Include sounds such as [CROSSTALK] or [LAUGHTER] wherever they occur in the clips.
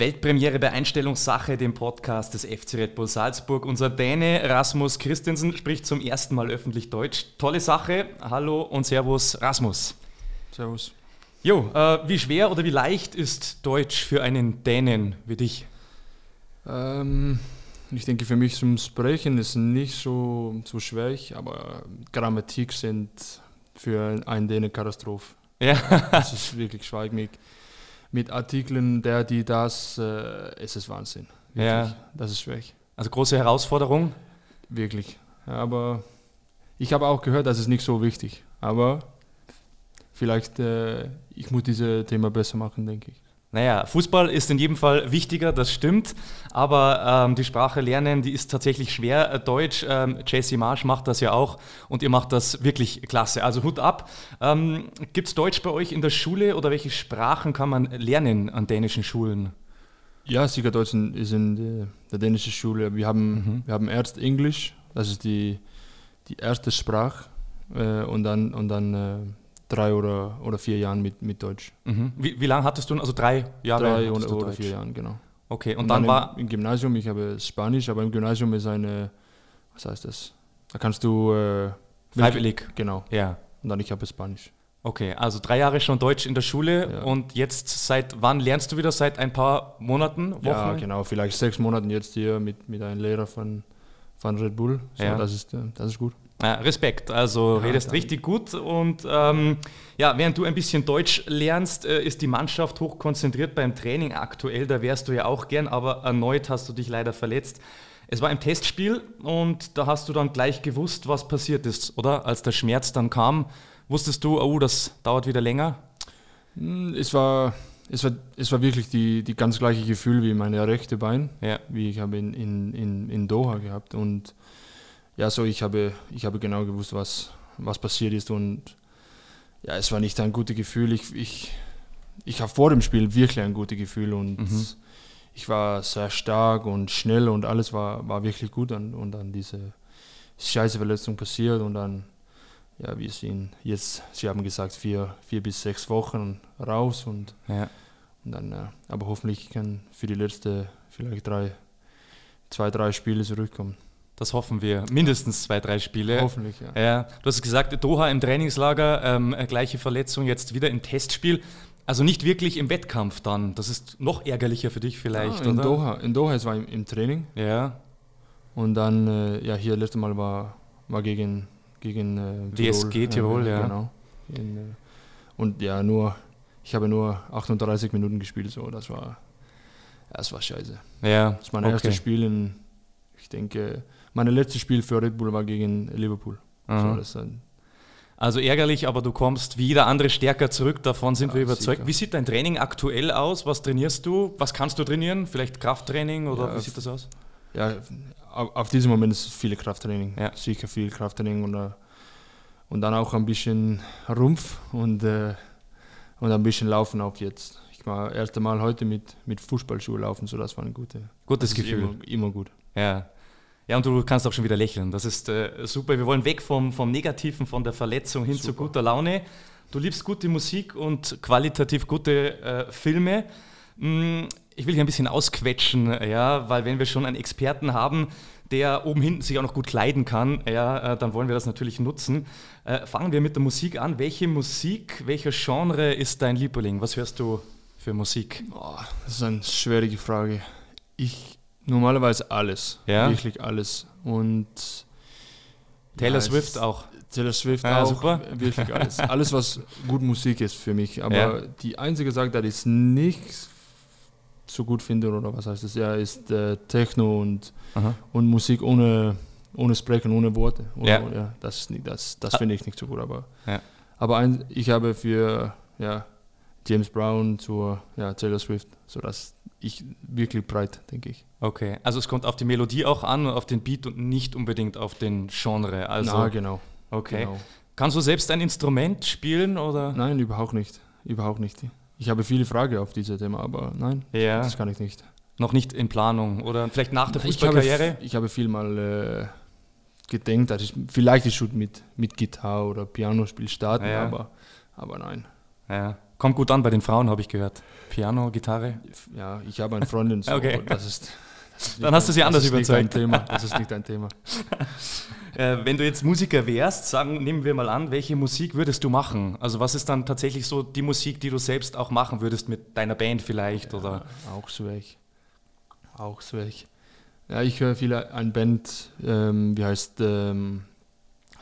Weltpremiere bei Einstellungssache, dem Podcast des FC Red Bull Salzburg. Unser Däne Rasmus Christensen spricht zum ersten Mal öffentlich Deutsch. Tolle Sache. Hallo und Servus, Rasmus. Servus. Jo, äh, wie schwer oder wie leicht ist Deutsch für einen Dänen wie dich? Ähm, ich denke, für mich zum Sprechen ist nicht so, so schwer, aber Grammatik sind für einen Dänen Katastrophe. Ja. das ist wirklich schwierig mit, Artikeln, der, die, das, äh, es ist Wahnsinn. Wirklich. Ja. Das ist schwierig. Also große Herausforderung? Wirklich. Aber ich habe auch gehört, das ist nicht so wichtig. Aber vielleicht, äh, ich muss dieses Thema besser machen, denke ich. Naja, Fußball ist in jedem Fall wichtiger, das stimmt, aber ähm, die Sprache lernen, die ist tatsächlich schwer. Äh, Deutsch, ähm, JC Marsch macht das ja auch und ihr macht das wirklich klasse. Also Hut ab. Ähm, Gibt es Deutsch bei euch in der Schule oder welche Sprachen kann man lernen an dänischen Schulen? Ja, sicher Deutsch ist in der, der dänischen Schule. Wir haben, mhm. wir haben erst Englisch, das ist die, die erste Sprache, äh, und dann, und dann äh, drei oder, oder vier Jahren mit, mit Deutsch. Mhm. Wie, wie lange hattest du? Also drei Jahre? Drei oder, oder vier Jahre, genau. Okay, und, und dann, dann, war. Im, Im, Gymnasium, ich habe Spanisch, aber im Gymnasium ist eine, was heißt das? Da kannst du. Äh, Freiwillig. Genau. Ja. Und dann ich habe Spanisch. Okay, also drei Jahre schon Deutsch in der Schule ja. und jetzt seit wann lernst du wieder? Seit ein paar Monaten, Wochen? Ja, genau, vielleicht sechs Monaten jetzt hier mit, mit einem Lehrer von, von Red Bull. So, ja. das, ist, äh, das ist gut. Ja, Respekt, also ja, redest dann. richtig gut und ähm, ja, während du ein bisschen Deutsch lernst, äh, ist die Mannschaft hoch konzentriert beim Training aktuell, da wärst du ja auch gern, aber erneut hast du dich leider verletzt. Es war ein Testspiel und da hast du dann gleich gewusst, was passiert ist, oder? Als der Schmerz dann kam, wusstest du, oh, das dauert wieder länger? Hm, es war, es war, es war wirklich die, die ganz gleiche Gefühl wie meine rechte Bein, ja. wie ich habe in, in, in, in Doha gehabt und ja, so ich habe, ich habe genau gewusst, was, was passiert ist und ja, es war nicht ein gutes Gefühl. Ich, ich, ich habe vor dem Spiel wirklich ein gutes Gefühl und mhm. ich war sehr stark und schnell und alles war, war wirklich gut und, und dann diese scheiße Verletzung passiert und dann, ja, wir sind jetzt, Sie haben gesagt, vier, vier bis sechs Wochen raus und, ja. und dann, äh, aber hoffentlich kann für die letzten vielleicht drei, zwei, drei Spiele zurückkommen. Das hoffen wir. Mindestens zwei, drei Spiele. Hoffentlich, ja. ja du hast gesagt, Doha im Trainingslager, ähm, gleiche Verletzung, jetzt wieder im Testspiel. Also nicht wirklich im Wettkampf dann. Das ist noch ärgerlicher für dich vielleicht, ja, in oder? Doha. In Doha, es war im, im Training. Ja. Und dann, äh, ja, hier letztes Mal war, war gegen, gegen äh, Tirol. DSG Tirol, ja. Genau. In, äh, und ja, nur, ich habe nur 38 Minuten gespielt, so, das war, das war scheiße. Ja. Das war mein okay. erstes Spiel in, ich denke, mein letztes Spiel für Red Bull war gegen Liverpool. So, also ärgerlich, aber du kommst wie jeder andere stärker zurück, davon sind ja, wir überzeugt. Sicher. Wie sieht dein Training aktuell aus? Was trainierst du? Was kannst du trainieren? Vielleicht Krafttraining oder ja, wie sieht das aus? Ja, auf diesem Moment ist viel Krafttraining. Ja. Sicher viel Krafttraining und, äh, und dann auch ein bisschen Rumpf und, äh, und ein bisschen Laufen auch jetzt. Ich war das erste Mal heute mit, mit Fußballschuhe laufen, so das war ein gute, gutes Gefühl. Immer, immer gut. Ja. Ja, und du kannst auch schon wieder lächeln. Das ist äh, super. Wir wollen weg vom, vom Negativen, von der Verletzung hin super. zu guter Laune. Du liebst gute Musik und qualitativ gute äh, Filme. Hm, ich will hier ein bisschen ausquetschen, ja, weil wenn wir schon einen Experten haben, der oben hinten sich auch noch gut kleiden kann, ja, äh, dann wollen wir das natürlich nutzen. Äh, fangen wir mit der Musik an. Welche Musik, welcher Genre ist dein Liebling? Was hörst du für Musik? Oh, das ist eine schwierige Frage. Ich Normalerweise alles. Ja? Wirklich alles. Und Taylor ja, Swift auch. Taylor Swift ja, auch. Super. Wirklich alles. [LAUGHS] alles, was gut Musik ist für mich. Aber ja. die einzige Sache, die ich nicht so gut finde, oder was heißt das, ja, ist äh, Techno und, und Musik ohne, ohne Sprechen, ohne Worte. Oder, ja. ja. das das, das finde ich nicht so gut. Aber, aber ein, ich habe für ja, James Brown zur ja, Taylor Swift, so dass ich wirklich breit, denke ich. Okay, also es kommt auf die Melodie auch an und auf den Beat und nicht unbedingt auf den Genre. Also, Na, genau. Okay. Genau. Kannst du selbst ein Instrument spielen oder? Nein, überhaupt nicht. Überhaupt nicht. Ich habe viele Fragen auf dieses Thema, aber nein, ja. das kann ich nicht. Noch nicht in Planung oder vielleicht nach der Fußballkarriere? Ich habe, ich habe viel mal äh, gedenkt, dass ich vielleicht ich mit, mit Gitarre oder Pianospiel starten, ja. aber, aber nein. Ja. Kommt gut an bei den Frauen, habe ich gehört. Piano, Gitarre. Ja, ich habe eine Freundin, so Okay. das ist. Das ist Dann hast du sie anders das überzeugt. Thema. Das ist nicht ein Thema. [LAUGHS] Äh, wenn du jetzt Musiker wärst, sagen, nehmen wir mal an, welche Musik würdest du machen? Also was ist dann tatsächlich so die Musik, die du selbst auch machen würdest mit deiner Band vielleicht? Oder? Auch so weg. Auch so weg. Ja, ich höre viel eine Band, ähm, wie heißt ähm,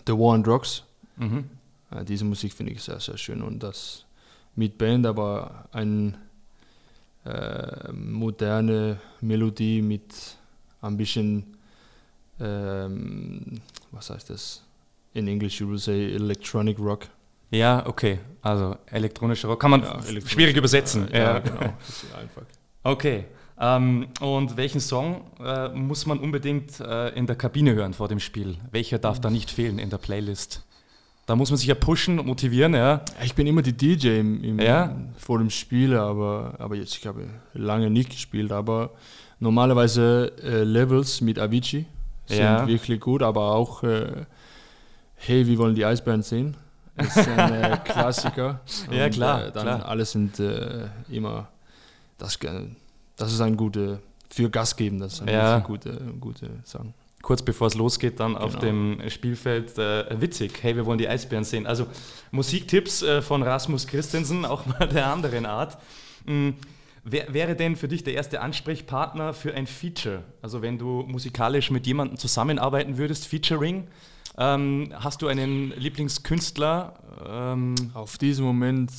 The War on Drugs. Mhm. Ja, diese Musik finde ich sehr, sehr schön und das mit Band, aber eine äh, moderne Melodie mit ein bisschen, ähm, was heißt das? In English you will say electronic rock. Ja, okay. Also elektronischer Rock kann man Ja, schwierig übersetzen. Ja, Ja, genau. Einfach. Okay. Ähm, und welchen Song äh, muss man unbedingt äh, in der Kabine hören vor dem Spiel? Welcher darf da nicht fehlen in der Playlist? Da muss man sich ja pushen und motivieren, ja. Ich bin immer die DJ im, im, Ja? vor dem Spiel, aber, aber jetzt, ich habe lange nicht gespielt, aber normalerweise äh, Levels mit Avicii sind Ja. wirklich gut, aber auch äh, Hey, wir wollen die Eisbären sehen. Das ist ein äh, [LAUGHS] Klassiker. Ja, Und, klar, Äh, dann klar. alles sind äh, immer, das, das ist ein guter, für Gas geben, das ist ein Ja. gute, gute Song. Kurz bevor es losgeht, dann auf Genau. dem Spielfeld äh, witzig. Hey, wir wollen die Eisbären sehen. Also Musiktipps äh, von Rasmus Christensen, auch mal der anderen Art. Mm, Wer wäre denn für dich der erste Ansprechpartner für ein Feature? Also wenn du musikalisch mit jemandem zusammenarbeiten würdest, Featuring, ähm, hast du einen Lieblingskünstler? Ähm, Auf diesem Moment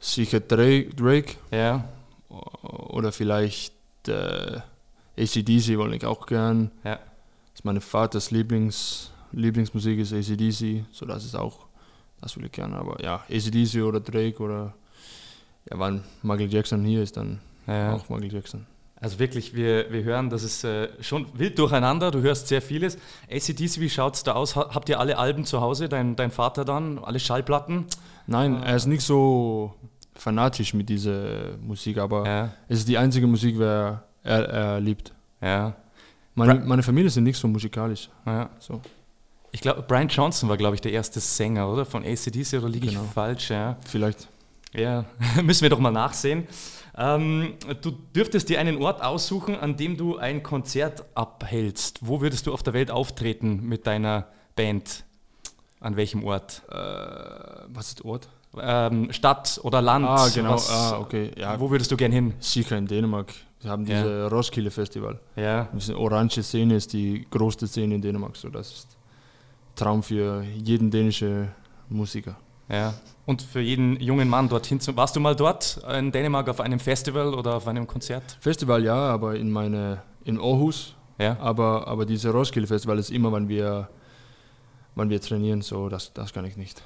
sicher Drake, Drake ja, oder vielleicht äh, ACDC wollte ich auch gern. ja, Das ist meine Vaters Lieblings, Lieblingsmusik ist ACDC, so das ist auch, das will ich gerne. Aber ja, ACDC oder Drake oder ja, wann Michael Jackson hier ist, dann ja. auch Michael Jackson. Also wirklich, wir, wir hören, das ist äh, schon wild durcheinander, du hörst sehr vieles. ACDC, wie schaut es da aus? Ha- Habt ihr alle Alben zu Hause, dein, dein Vater dann, alle Schallplatten? Nein, er ist nicht so fanatisch mit dieser Musik, aber Ja, es ist die einzige Musik, wer er, er liebt. ja, Meine, Bra- meine Familie sind nicht so musikalisch. ja. So. Ich glaube, Brian Johnson war, glaube ich, der erste Sänger, oder? Von ACDC, oder liege Genau. ich falsch? Ja, Vielleicht. ja. [LAUGHS] müssen wir doch mal nachsehen. Ähm, du dürftest dir einen Ort aussuchen, an dem du ein Konzert abhältst. Wo würdest du auf der Welt auftreten mit deiner Band? An welchem Ort? Äh, was ist Ort? Ähm, Stadt oder Land? Ah, genau. Was- ah, okay. Ja, Wo würdest du gern hin? sicher in Dänemark. Wir haben Ja. diese Roskilde Festival. Ja, Diese orange Szene ist die größte Szene in Dänemark. So, das ist Traum für jeden dänischen Musiker. ja. Und für jeden jungen Mann dorthin zu. Warst du mal dort in Dänemark auf einem Festival oder auf einem Konzert? Festival ja, aber in meine in Aarhus. Ja. Aber, aber diese Roskilde Festival ist immer, wenn wir, wenn wir trainieren. So, das, das kann ich nicht.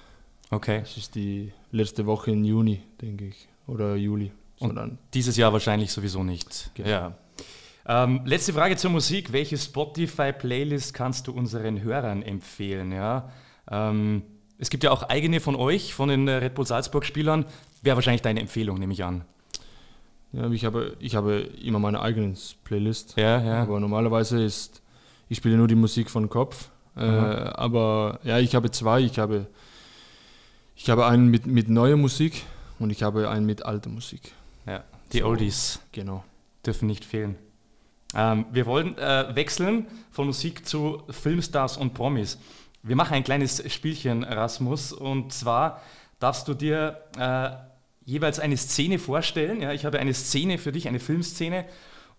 Okay. Das ist die letzte Woche im Juni, denke ich. Oder Juli. Und- dann. Dieses Jahr wahrscheinlich sowieso nicht. Genau. Ja. Ähm, letzte Frage zur Musik. Welche Spotify-Playlist kannst du unseren Hörern empfehlen? Ja? Ähm, es gibt ja auch eigene von euch, von den äh, Red Bull Salzburg-Spielern. Wäre wahrscheinlich deine Empfehlung, nehme ich an. Ja, ich habe, ich habe immer meine eigene Playlist. Ja, ja. Aber normalerweise ist, ich spiele nur die Musik von Kopf. Äh, aber ja, ich habe zwei. Ich habe, ich habe einen mit, mit neuer Musik und ich habe einen mit alter Musik. ja. Die So. Oldies Genau. dürfen nicht fehlen. Ähm, wir wollen äh, wechseln von Musik zu Filmstars und Promis. Wir machen ein kleines Spielchen, Rasmus, und zwar darfst du dir äh, jeweils eine Szene vorstellen. Ja, ich habe eine Szene für dich, eine Filmszene,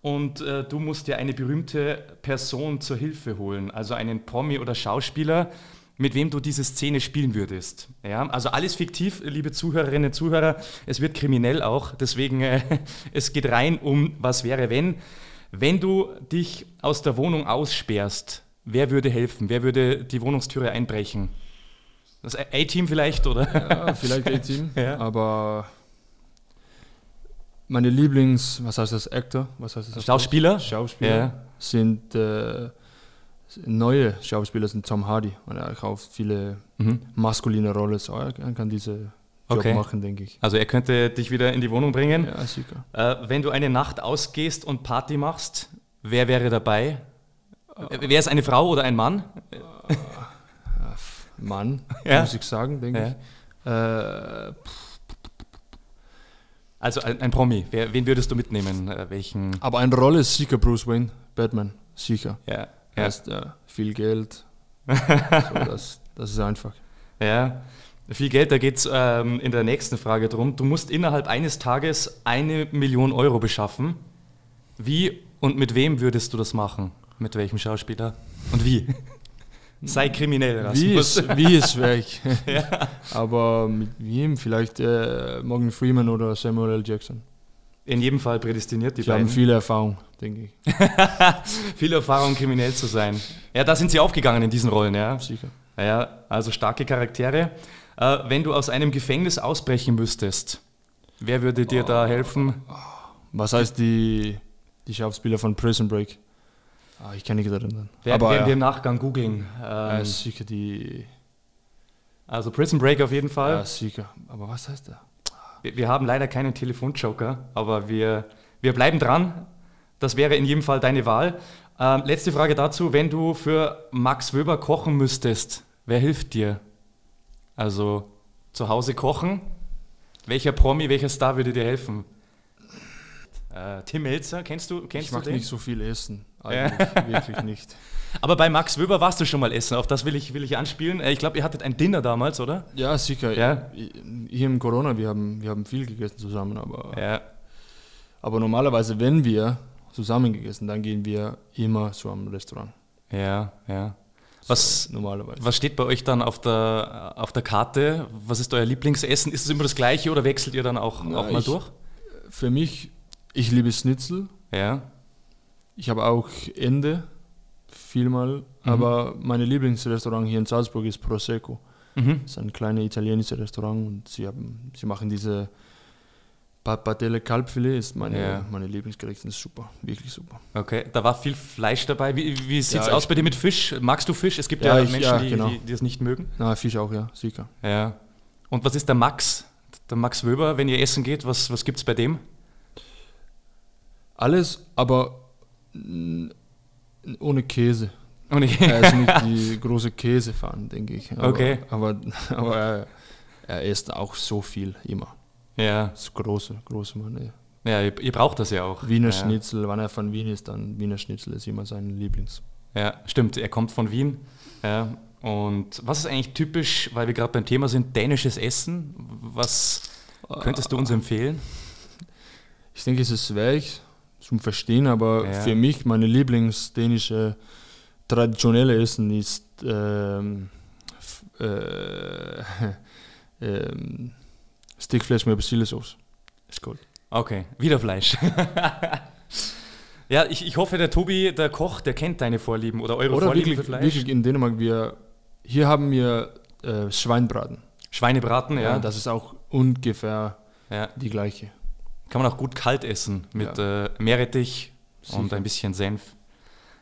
und äh, du musst dir eine berühmte Person zur Hilfe holen, also einen Promi oder Schauspieler, mit wem du diese Szene spielen würdest. Ja, also alles fiktiv, liebe Zuhörerinnen und Zuhörer. Es wird kriminell auch, deswegen äh, [LAUGHS] es geht rein um was wäre wenn. Wenn du dich aus der Wohnung aussperrst, wer würde helfen? Wer würde die Wohnungstüre einbrechen? Das A-Team vielleicht oder? Ja, vielleicht [LAUGHS] A-Team. Ja. Aber meine Lieblings, was heißt das, Actor? Was heißt das? Schauspieler? Schauspieler Ja. sind äh, neue Schauspieler sind Tom Hardy und er kauft viele Mhm. maskuline Rollen. So, er kann diese Job Okay. machen, denke ich. Also er könnte dich wieder in die Wohnung bringen. Ja, sicher. Äh, wenn du eine Nacht ausgehst und Party machst, wer wäre dabei? Äh, Wer ist eine Frau oder ein Mann? Mann, [LAUGHS] Ja. muss ich sagen, denke Ja. ich. Äh, Also ein, ein Promi. Wer, wen würdest du mitnehmen? Äh, welchen? Aber eine Rolle ist sicher Bruce Wayne, Batman, sicher. Ja. Ja. Heißt, ja, viel Geld. [LAUGHS] so, das, das ist einfach. Ja. Viel Geld, da geht es ähm, in der nächsten Frage drum. Du musst innerhalb eines Tages eine Million Euro beschaffen. Wie und mit wem würdest du das machen? Mit welchem Schauspieler? Und wie? [LAUGHS] Sei kriminell, Rasmus. Wie ist, wie ist weg. [LAUGHS] ja. Aber mit wem? Vielleicht äh, Morgan Freeman oder Samuel L. Jackson. In jedem Fall prädestiniert die sie beiden. haben viele Erfahrung, denke ich. [LAUGHS] viel Erfahrung, kriminell zu sein. Ja, da sind sie aufgegangen in diesen Rollen, ja. Sicher. Ja, also starke Charaktere. Äh, wenn du aus einem Gefängnis ausbrechen müsstest, wer würde dir oh. da helfen? Was heißt die, die Schauspieler von Prison Break? Ah, ich kann nicht erinnern. Werden, Aber, werden ja. wir im Nachgang googeln. Ähm, ja, sicher die. Also Prison Break auf jeden Fall. Ja, sicher. Aber was heißt der? Wir, wir haben leider keinen Telefonjoker, aber wir, wir bleiben dran. Das wäre in jedem Fall deine Wahl. Ähm, letzte Frage dazu. Wenn du für Max Wöber kochen müsstest, wer hilft dir? Also zu Hause kochen? Welcher Promi, welcher Star würde dir helfen? Äh, Tim Melzer, kennst du, kennst ich mag den? nicht so viel essen, eigentlich, wirklich nicht. [LAUGHS] Aber bei Max Wöber warst du schon mal essen, auf das will ich, will ich anspielen. Äh, ich glaube, ihr hattet ein Dinner damals, oder? Ja, sicher. Ja. Hier im Corona, wir haben, wir haben viel gegessen zusammen, aber, ja. aber normalerweise, wenn wir zusammen gegessen, dann gehen wir immer zu einem Restaurant. Ja, ja. Was, normalerweise. was steht bei euch dann auf der, auf der Karte? Was ist euer Lieblingsessen? Ist es immer das gleiche oder wechselt ihr dann auch, Na, auch mal ich, durch? Für mich ich liebe Schnitzel. Ja. Ich habe auch Ende, vielmal. Mhm. Aber mein Lieblingsrestaurant hier in Salzburg ist Prosecco. Mhm. Das ist ein kleines italienisches Restaurant und sie, haben, sie machen diese Patelle Kalbfilet, ist meine, ja. meine Lieblingsgericht, ist super, wirklich super. Okay, da war viel Fleisch dabei. Wie, wie sieht es ja, aus bei dir mit Fisch? Magst du Fisch? Es gibt ja, ja ich, Menschen, die, genau. die, die, das nicht mögen. Na, Fisch auch, ja, sicher. Ja. Und was ist der Max? Der Max Wöber, wenn ihr essen geht, was, was gibt es bei dem? Alles, aber ohne Käse. Ohne Käse. [LAUGHS] Er ist nicht die große Käsefan, denke ich. Aber, okay. Aber, [LAUGHS] aber er, er isst auch so viel immer. Ja. Das große, große Mann. Ja, ihr, ihr, braucht das ja auch. Wiener ja. Schnitzel, wenn er von Wien ist, dann Wiener Schnitzel ist immer sein Lieblings. Ja, stimmt, er kommt von Wien. Ja. Und was ist eigentlich typisch, weil wir gerade beim Thema sind, dänisches Essen? Was könntest du uns empfehlen? Ich denke, es ist weich, zum Verstehen, aber ja. für mich meine Lieblingsdänische traditionelle Essen ist ähm, äh, [LAUGHS] ähm, Stickfleisch mit Basilisauce. Ist gut. Okay, wieder Fleisch. [LAUGHS] ja, ich, ich hoffe, der Tobi, der Koch, der kennt deine Vorlieben oder eure oder Vorlieben wirklich, für Fleisch. Wirklich in Dänemark, wir, hier haben wir äh, Schweinbraten. Schweinebraten, ja. ja. Das ist auch ungefähr ja. die gleiche. Kann man auch gut kalt essen mit ja. äh, Meerrettich Sicher. und ein bisschen Senf.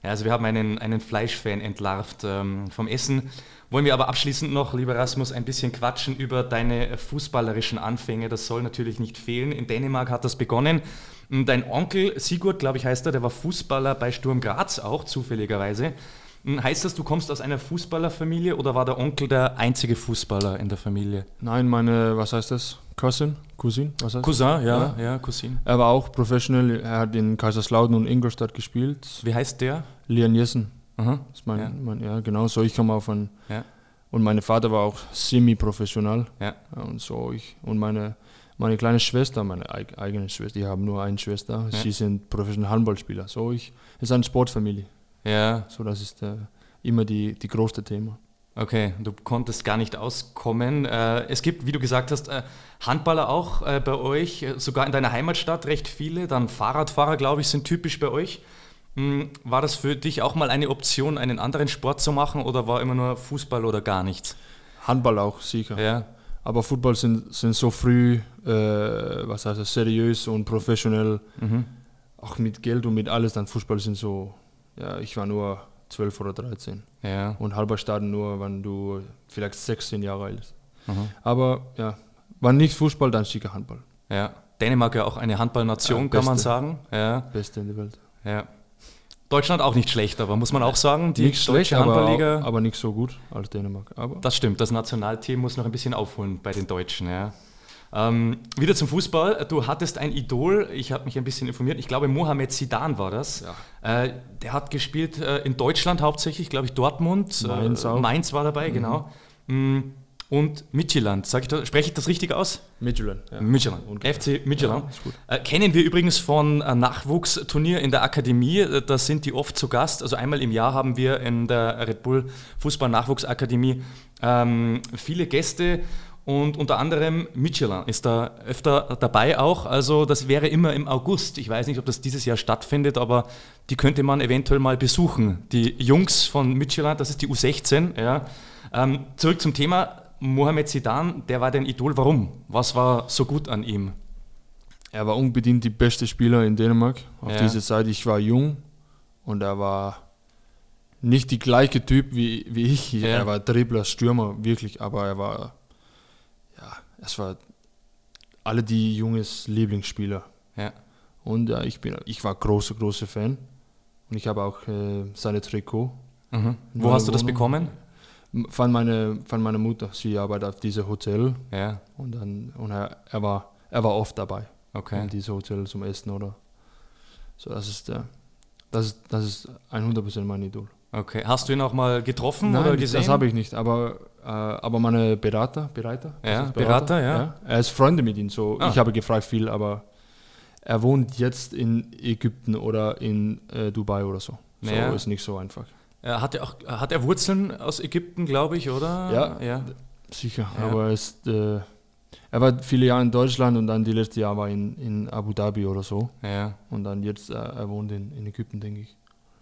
Ja, also wir haben einen, einen Fleischfan entlarvt ähm, vom Essen. Wollen wir aber abschließend noch, lieber Rasmus, ein bisschen quatschen über deine fußballerischen Anfänge. Das soll natürlich nicht fehlen. In Dänemark hat das begonnen. Dein Onkel Sigurd, glaube ich, heißt er, der war Fußballer bei Sturm Graz auch zufälligerweise. Hm, heißt das, du kommst aus einer Fußballerfamilie oder war der Onkel der einzige Fußballer in der Familie? Nein, meine, was heißt das? Cousin? Cousin? Was heißt Cousin, ja, ja, ja, Cousin. Er war auch professional, er hat in Kaiserslautern und Ingolstadt gespielt. Wie heißt der? Lian Jessen. Aha. Das ist mein, ja. Mein, ja, genau, so ich komme auch von. Ja. Und mein Vater war auch semi-professional. Ja. Und so ich. Und meine, meine kleine Schwester, meine eigene Schwester, die haben nur eine Schwester, ja. sie sind professionelle Handballspieler. So ich, es ist eine Sportfamilie. Ja. So, das ist äh, immer die, die größte Thema. Okay, du konntest gar nicht auskommen. Äh, es gibt, wie du gesagt hast, äh, Handballer auch bei euch, sogar in deiner Heimatstadt recht viele. Dann Fahrradfahrer, glaube ich, sind typisch bei euch. Hm, war das für dich auch mal eine Option, einen anderen Sport zu machen oder war immer nur Fußball oder gar nichts? Handball auch, sicher. Ja. Aber Fußball sind, sind so früh, äh, was heißt das, seriös und professionell, mhm. auch mit Geld und mit alles. Dann Fußball sind so ja, ich war nur 12 oder 13. Ja. Und Halberstaden nur, wenn du vielleicht 16 Jahre alt bist. Mhm. Aber ja, war nicht Fußball, dann sicher Handball. Ja, Dänemark ja auch eine Handballnation, ja, kann man sagen. Ja. Beste in der Welt. Ja. Deutschland auch nicht schlecht, aber muss man auch sagen, die nicht schlecht, Handballliga. Aber, aber, nicht so gut als Dänemark. Aber das stimmt, das Nationalteam muss noch ein bisschen aufholen bei den Deutschen. Ja. Ähm, wieder zum Fußball. Du hattest ein Idol, ich habe mich ein bisschen informiert, ich glaube Mohamed Sidan war das. Ja. Äh, der hat gespielt äh, in Deutschland hauptsächlich, glaube ich Dortmund. Mainz, äh, Mainz war dabei, mhm. genau. Mhm und Midtjylland. Spreche ich das richtig aus? Midtjylland. Ja. Midtjylland. FC Midtjylland. Ja, äh, kennen wir übrigens von äh, Nachwuchsturnier in der Akademie. Äh, da sind die oft zu Gast. Also einmal im Jahr haben wir in der Red Bull Fußball Nachwuchsakademie ähm, viele Gäste. Und unter anderem Midtjylland ist da öfter dabei auch. Also das wäre immer im August. Ich weiß nicht, ob das dieses Jahr stattfindet, aber die könnte man eventuell mal besuchen. Die Jungs von Midtjylland, das ist die U16. Ja. Ähm, zurück zum Thema Mohamed Zidane, der war dein Idol. Warum? Was war so gut an ihm? Er war unbedingt die beste Spieler in Dänemark. Auf ja. diese Zeit, ich war jung und er war nicht die gleiche Typ wie, wie ich. Ja. Er war Dribbler, Stürmer, wirklich, aber er war, es war alle die junges Lieblingsspieler. Ja. Und ja, ich, bin, ich war großer, großer Fan. Und ich habe auch äh, seine Trikot. Mhm. Wo hast du das bekommen? von, meine, von meiner Mutter. Sie arbeitet auf diesem Hotel. Ja. Und, dann, und er, er, war, er war oft dabei. Okay. In diesem Hotel zum Essen oder so. Das ist, der, das ist, das ist 100% mein Idol. Okay. Hast du ihn auch mal getroffen Nein, oder gesehen? das habe ich nicht. Aber, äh, aber meine Berater, Berater, ja, Berater, Berater ja. ja. Er ist Freunde mit ihm. So. Ah. Ich habe gefragt viel, aber er wohnt jetzt in Ägypten oder in äh, Dubai oder so. So naja. ist nicht so einfach. Hat er, auch, hat er Wurzeln aus Ägypten, glaube ich, oder? Ja, ja. sicher. Ja. Aber er, ist, äh, er war viele Jahre in Deutschland und dann die letzte Jahr war in, in Abu Dhabi oder so. Ja. Und dann jetzt, äh, er wohnt in, in Ägypten, denke ich.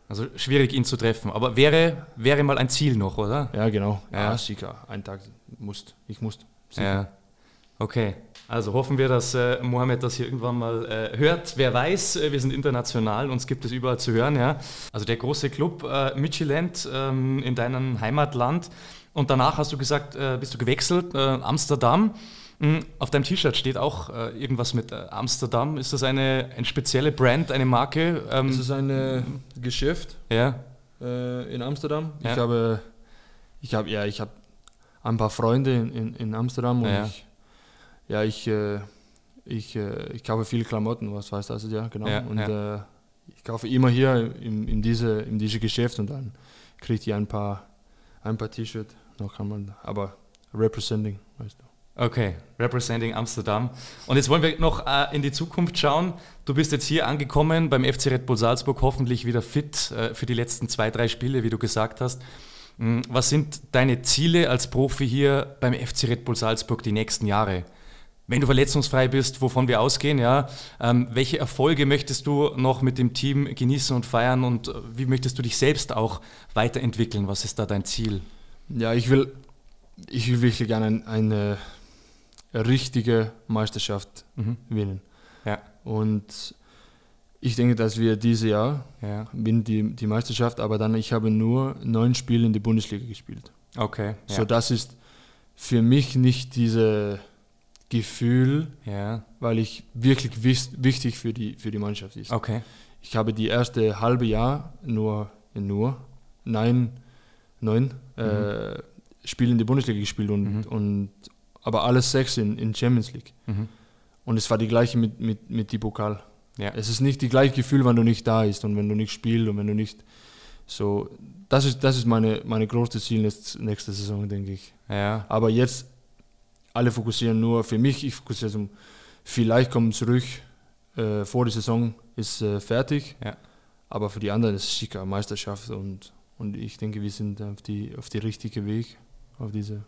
Also schwierig, ihn zu treffen. Aber wäre, wäre mal ein Ziel noch, oder? Ja, genau. Ja, ja sicher. Ein Tag musst. Ich muss. Ja. Okay. Also hoffen wir, dass äh, Mohammed das hier irgendwann mal äh, hört. Wer weiß, äh, wir sind international, uns gibt es überall zu hören. Ja? Also der große Club äh, Midtjylland ähm, in deinem Heimatland. Und danach hast du gesagt, äh, bist du gewechselt, äh, Amsterdam. Mhm. Auf deinem T-Shirt steht auch äh, irgendwas mit Amsterdam. Ist das eine, eine spezielle Brand, eine Marke? Ähm, das ist ein Geschäft ja. in Amsterdam. Ja. Ich habe, ich habe, ja, ich habe ein paar Freunde in, in, in Amsterdam und ja. ich ja, ich, äh, ich, äh, ich kaufe viele Klamotten, was weißt du, also, ja, genau. Ja, und. Äh, ich kaufe immer hier in, in, diese, in diese Geschäft und dann kriegt ihr ein paar, ein paar T-Shirts, noch kann man, aber representing, weißt du. Okay, representing Amsterdam. Und jetzt wollen wir noch äh, in die Zukunft schauen. Du bist jetzt hier angekommen beim FC Red Bull Salzburg, hoffentlich wieder fit äh, für die letzten zwei, drei Spiele, wie du gesagt hast. Mhm. Was sind deine Ziele als Profi hier beim FC Red Bull Salzburg die nächsten Jahre? wenn du verletzungsfrei bist, wovon wir ausgehen, ja, ähm, welche Erfolge möchtest du noch mit dem Team genießen und feiern und äh, wie möchtest du dich selbst auch weiterentwickeln? Was ist da dein Ziel? Ja, ich will, ich will wirklich gerne eine, eine richtige Meisterschaft mhm. gewinnen. Ja. Und ich denke, dass wir dieses Jahr ja. gewinnen die, die Meisterschaft, aber dann ich habe nur neun Spiele in der Bundesliga gespielt. Okay. Ja. So das ist für mich nicht diese Gefühl, ja. weil ich wirklich wichtig für die, für die Mannschaft ist. Okay. Ich habe die erste halbe Jahr nur, nur neun, neun mhm. äh, Spiele in der Bundesliga gespielt und, mhm. und aber alles sechs in, in Champions League. Mhm. Und es war die gleiche mit, mit, mit die Pokal. Ja. Es ist nicht die gleiche Gefühl, wenn du nicht da bist und wenn du nicht spielst und wenn du nicht so. Das ist, das ist meine, meine große Ziel nächste Saison, denke ich. Ja. Aber jetzt alle fokussieren nur für mich, ich fokussiere zum, vielleicht kommen zurück äh, vor der Saison, ist äh, fertig. Ja. Aber für die anderen ist es sicher Meisterschaft und, und ich denke, wir sind auf die, auf die richtige Weg, auf diese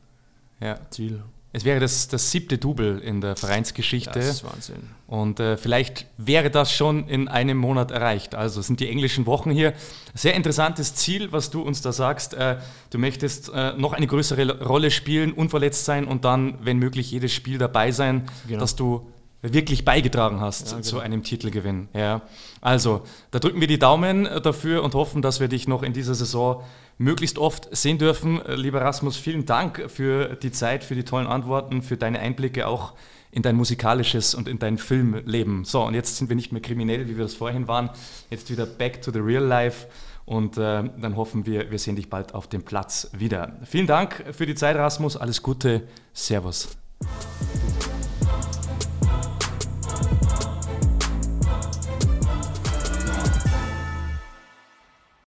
ja. Ziel. Es wäre das, das siebte Double in der Vereinsgeschichte. Das ist Wahnsinn. Und äh, vielleicht wäre das schon in einem Monat erreicht. Also sind die englischen Wochen hier. Sehr interessantes Ziel, was du uns da sagst. Äh, du möchtest äh, noch eine größere Rolle spielen, unverletzt sein und dann, wenn möglich, jedes Spiel dabei sein, genau. dass du wirklich beigetragen hast ja, genau. zu einem Titelgewinn. Ja. Also, da drücken wir die Daumen dafür und hoffen, dass wir dich noch in dieser Saison möglichst oft sehen dürfen. Lieber Rasmus, vielen Dank für die Zeit, für die tollen Antworten, für deine Einblicke auch in dein musikalisches und in dein Filmleben. So, und jetzt sind wir nicht mehr kriminell, wie wir das vorhin waren. Jetzt wieder back to the real life. Und äh, dann hoffen wir, wir sehen dich bald auf dem Platz wieder. Vielen Dank für die Zeit, Rasmus. Alles Gute. Servus.